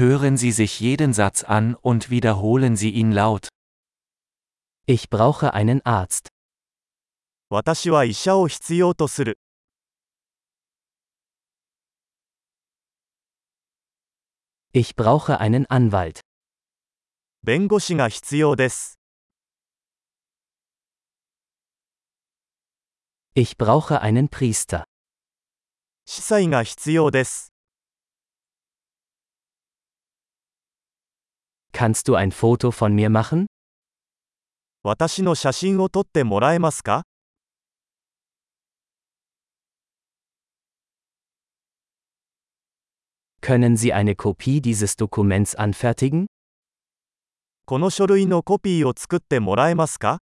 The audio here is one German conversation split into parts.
Hören Sie sich jeden Satz an und wiederholen Sie ihn laut. Ich brauche einen Arzt. 私は医者を必要とする。 Ich brauche einen Anwalt. 弁護士が必要です。 Ich brauche einen Priester. 司祭が必要です。 Kannst du ein Foto von mir machen? 私の写真を撮ってもらえますか Können Sie eine Kopie dieses Dokuments anfertigen? この書類のコピーを作ってもらえますか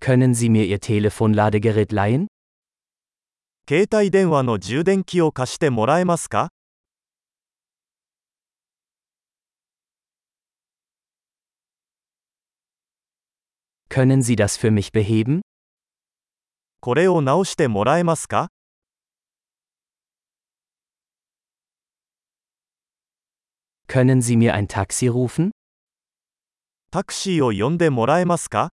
Können Sie mir Ihr Telefonladegerät leihen? 携帯電話の充電器を貸してもらえますか Können Sie das für mich beheben? これを直してもらえますか Können Sie mir ein Taxi rufen? タクシーを呼んでもらえますか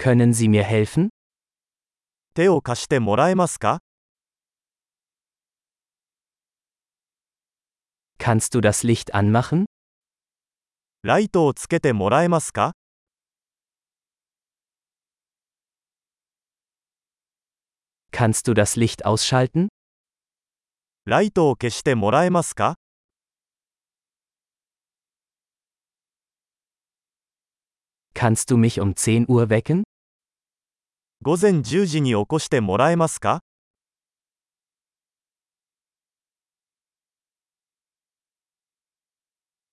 Können Sie mir helfen? 手を貸してもらえますか Kannst du das Licht anmachen? ライトをつけてもらえますか Kannst du das Licht ausschalten? ライトを消してもらえますか Kannst du mich um 10 Uhr wecken? 午前10時に起こしてもらえますか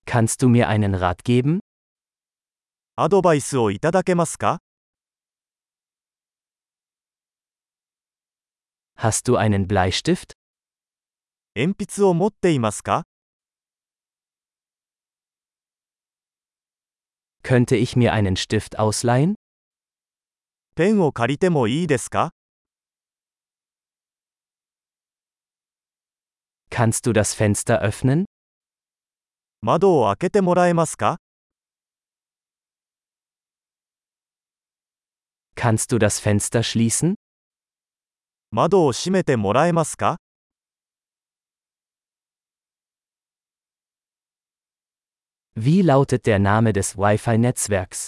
Kannst du mir einen Rat geben? アドバイスをいただけますか Hast du einen Bleistift? 鉛筆を持っていますか Könnte ich mir einen Stift ausleihen? ペンを借りてもいいですか Kannst du das Fenster öffnen? 窓を開けてもらえますか Kannst du das Fenster schließen? 窓を閉めてもらえますか Wie lautet der Name des Wi-Fi-Netzwerks?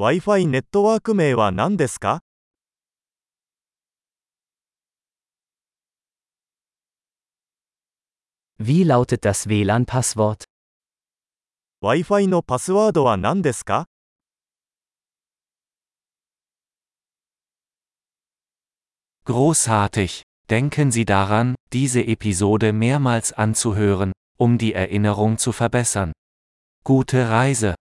Wi-Fi ネットワーク名は何ですか Wie lautet das WLAN-Passwort? Wi-Fi のパスワードは何ですか Großartig! Denken Sie daran, diese Episode mehrmals anzuhören, um die Erinnerung zu verbessern. Gute Reise!